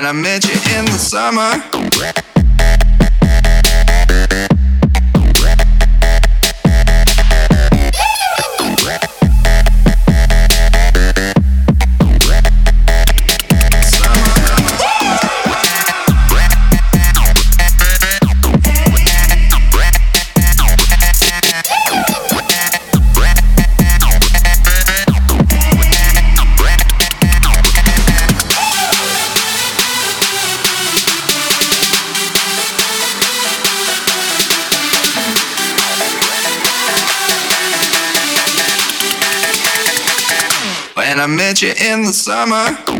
When I met you in the summer. You in the summer.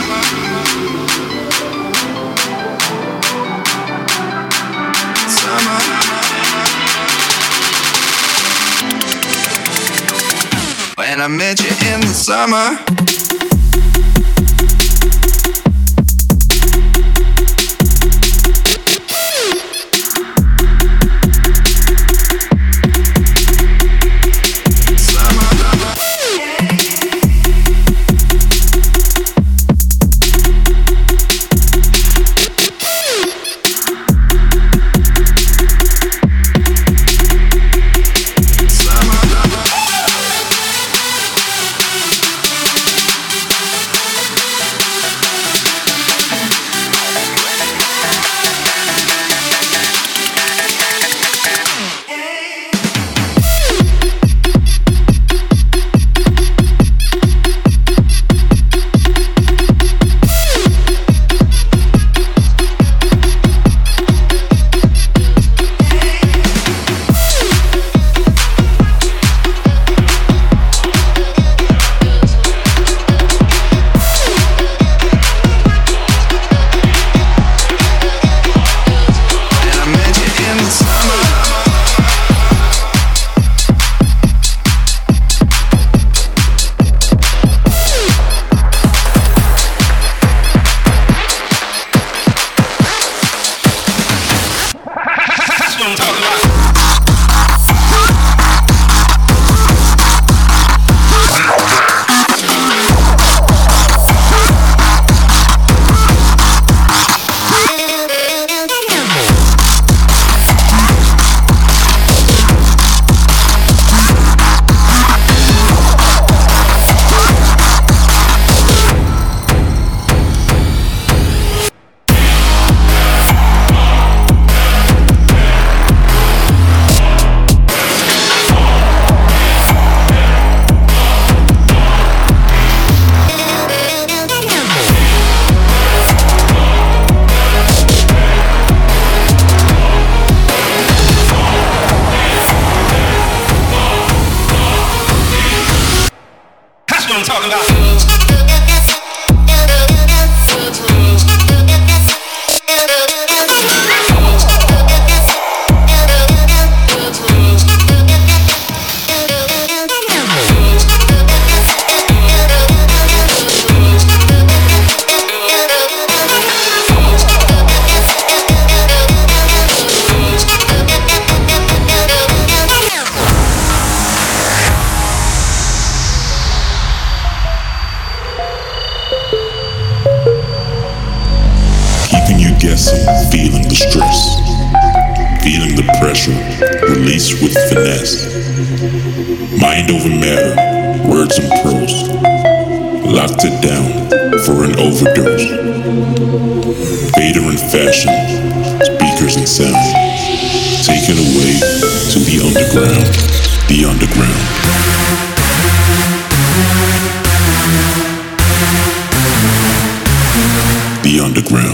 When I met you in the summer. Vader in fashion, speakers and sound. Taken away to the underground, the underground. The underground.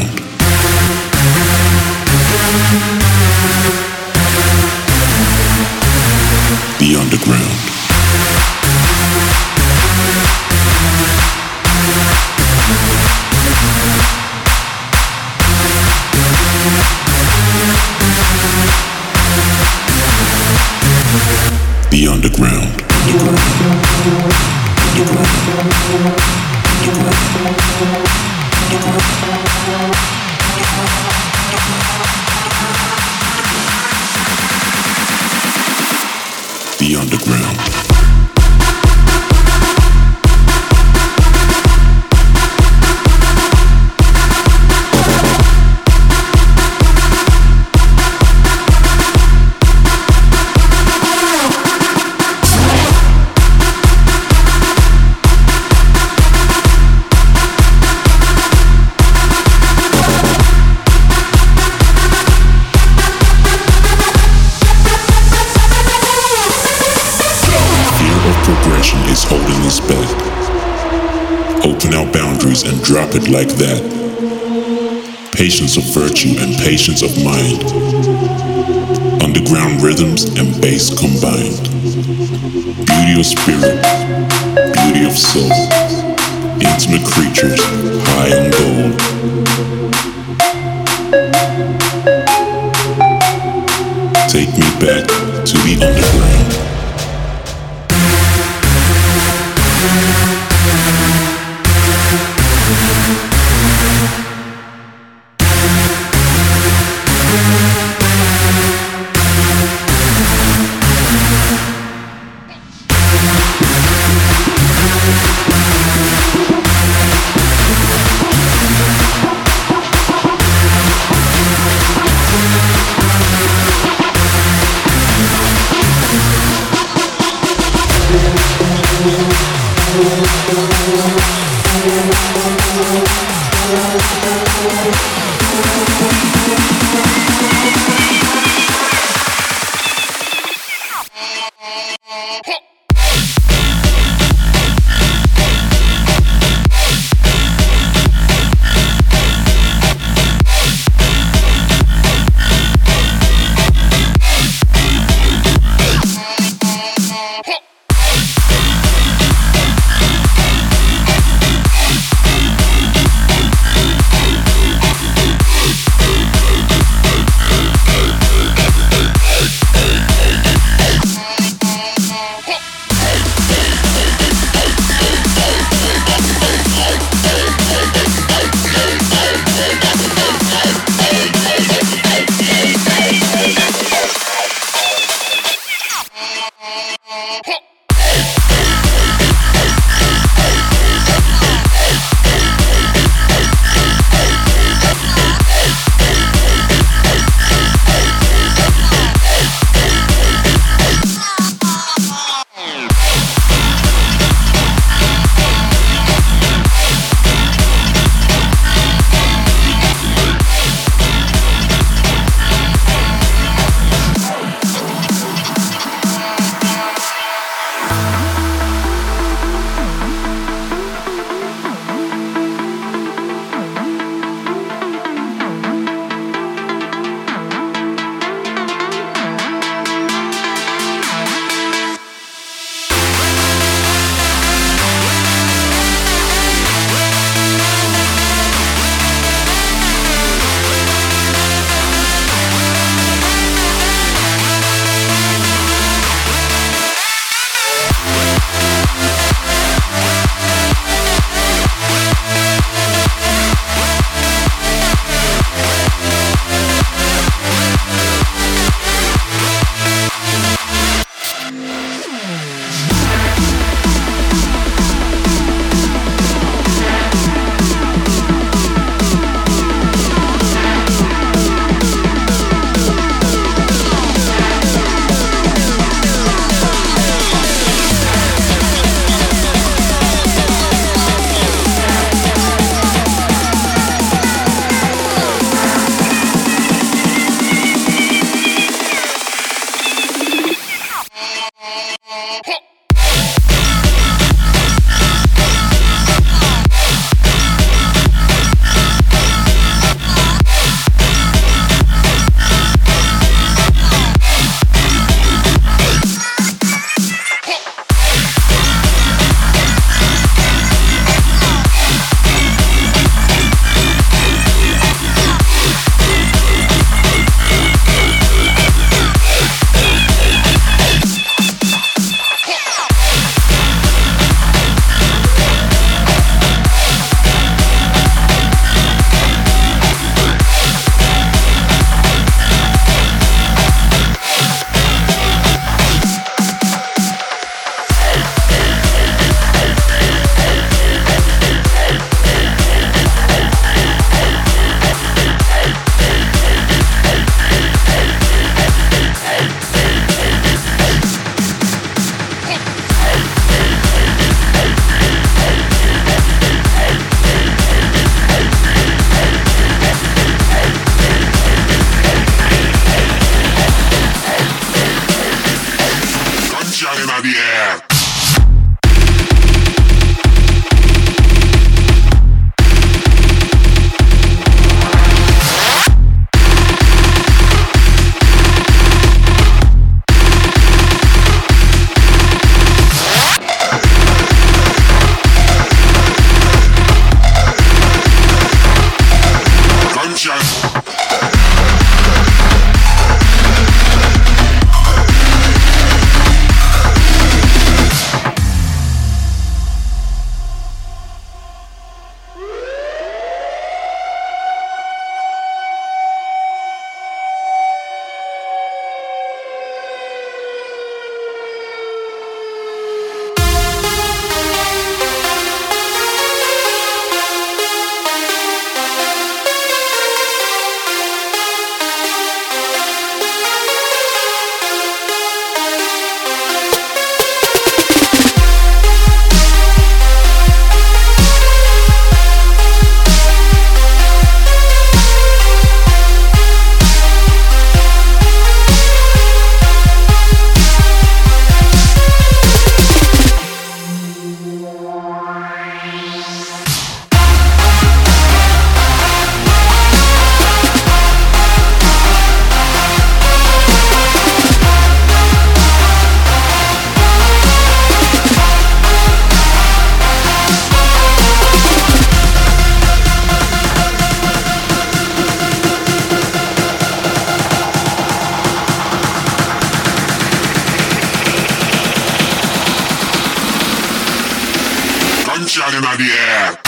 shining on the air.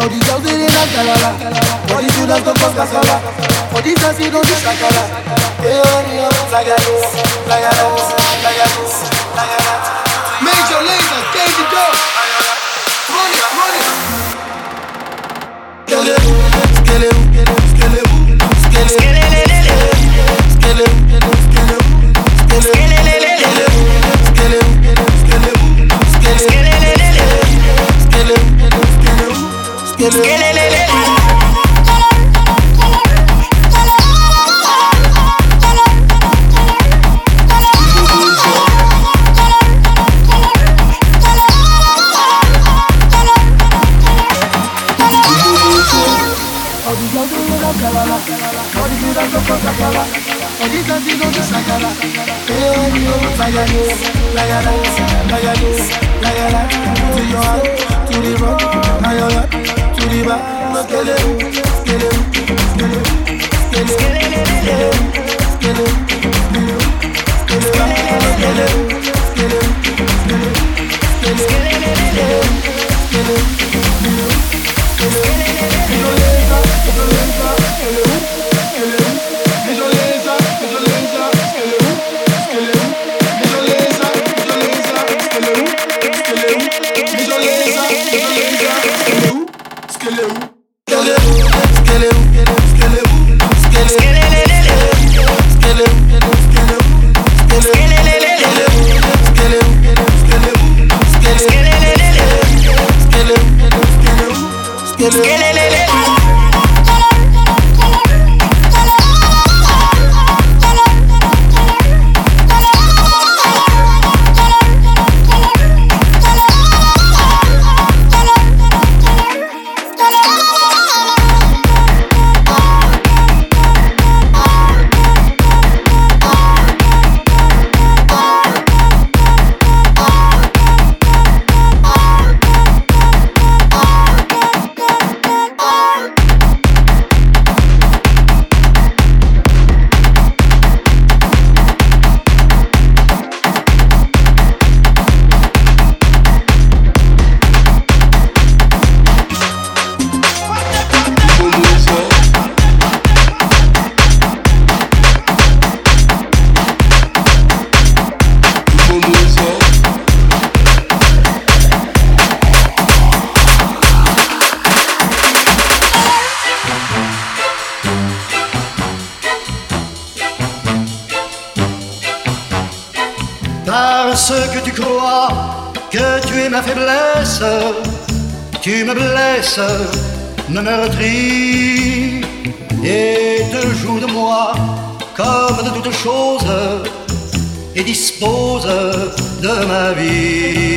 All these girls they like galala. All these dudes don't cause casala. All these girls they don't do shakala. Hey oh, hey oh, like I do, like I like I like I. Major Lazer, change the door. Run it, run it. get it. sakala Eyo To your heart To the rock To the de meurtri et te joue de moi comme de toutes choses et dispose de ma vie.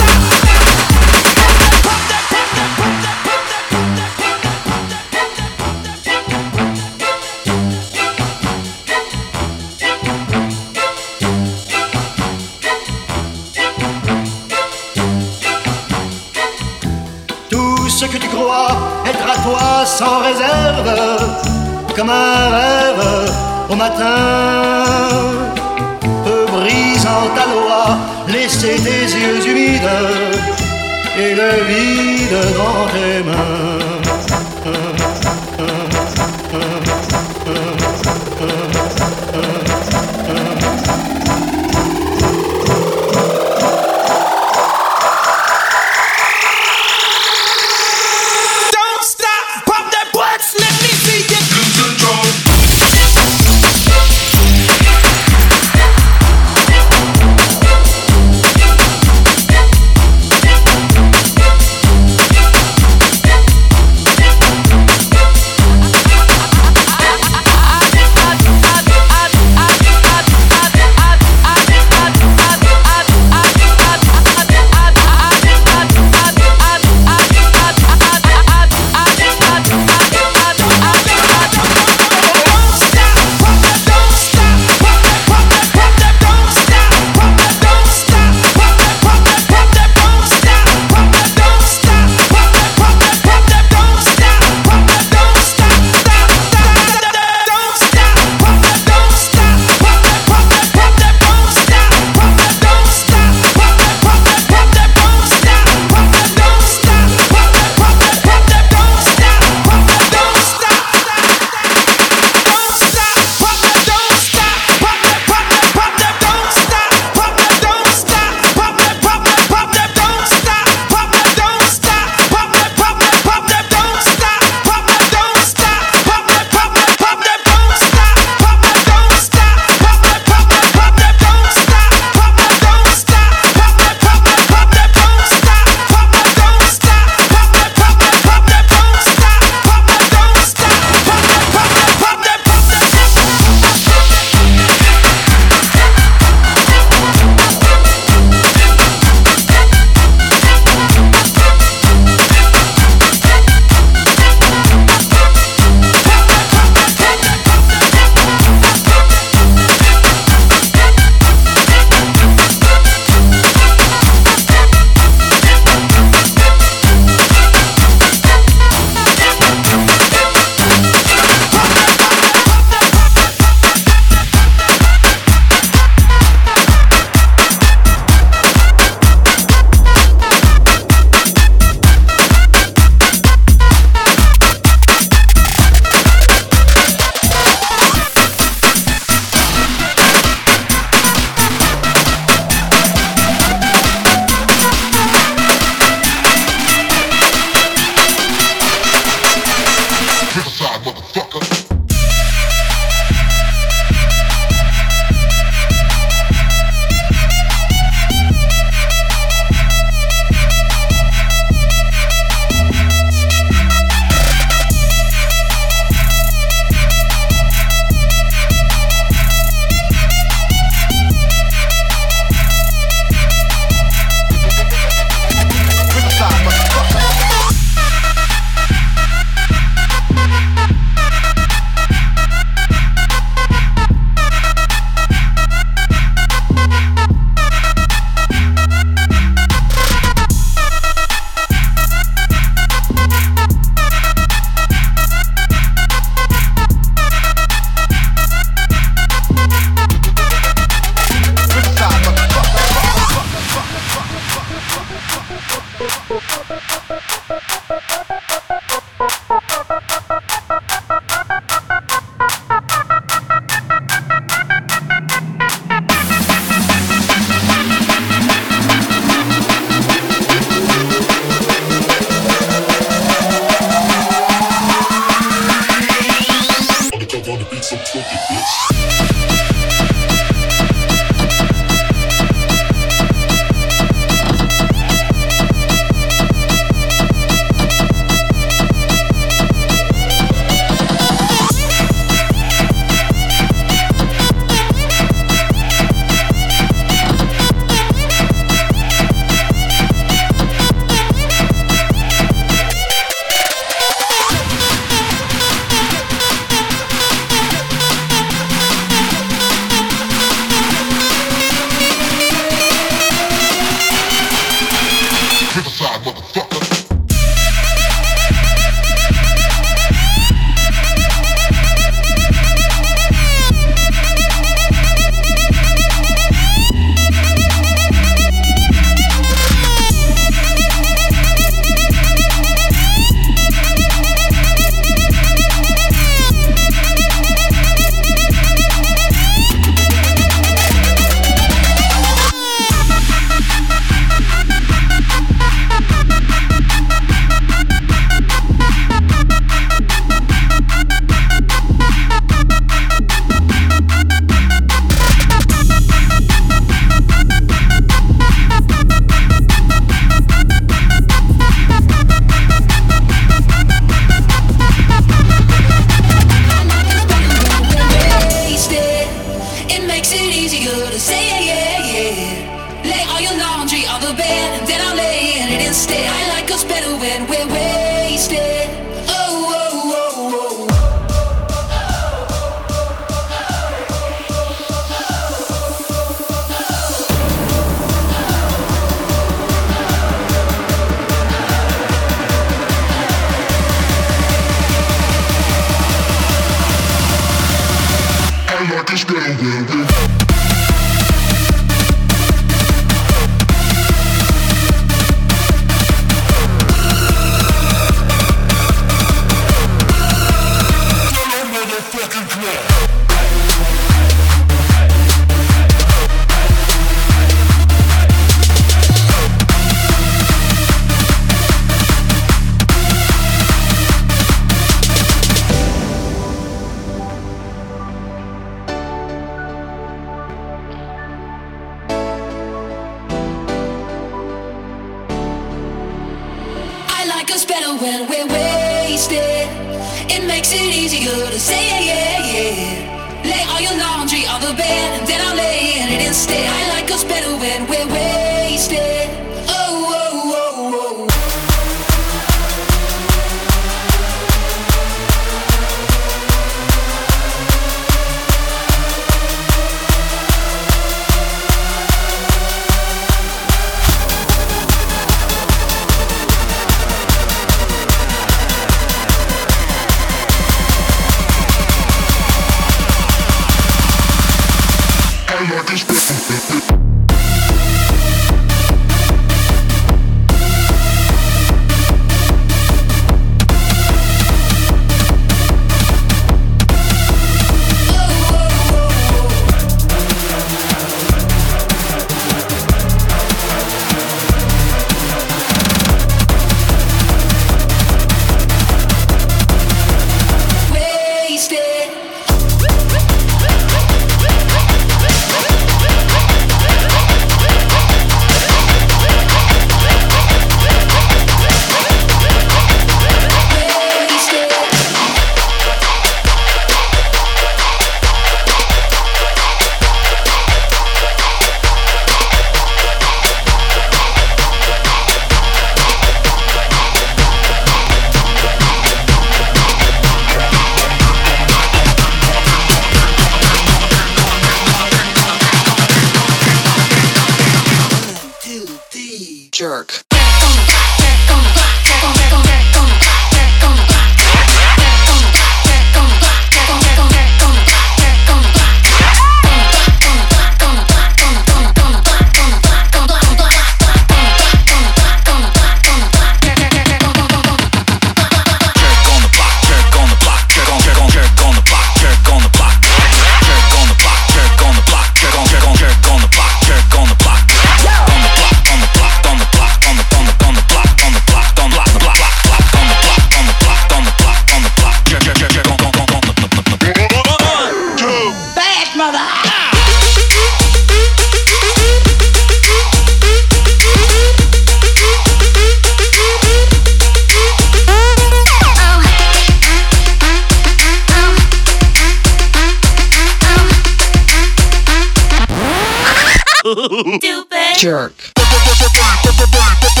Stupid. Jerk.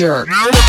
jerk.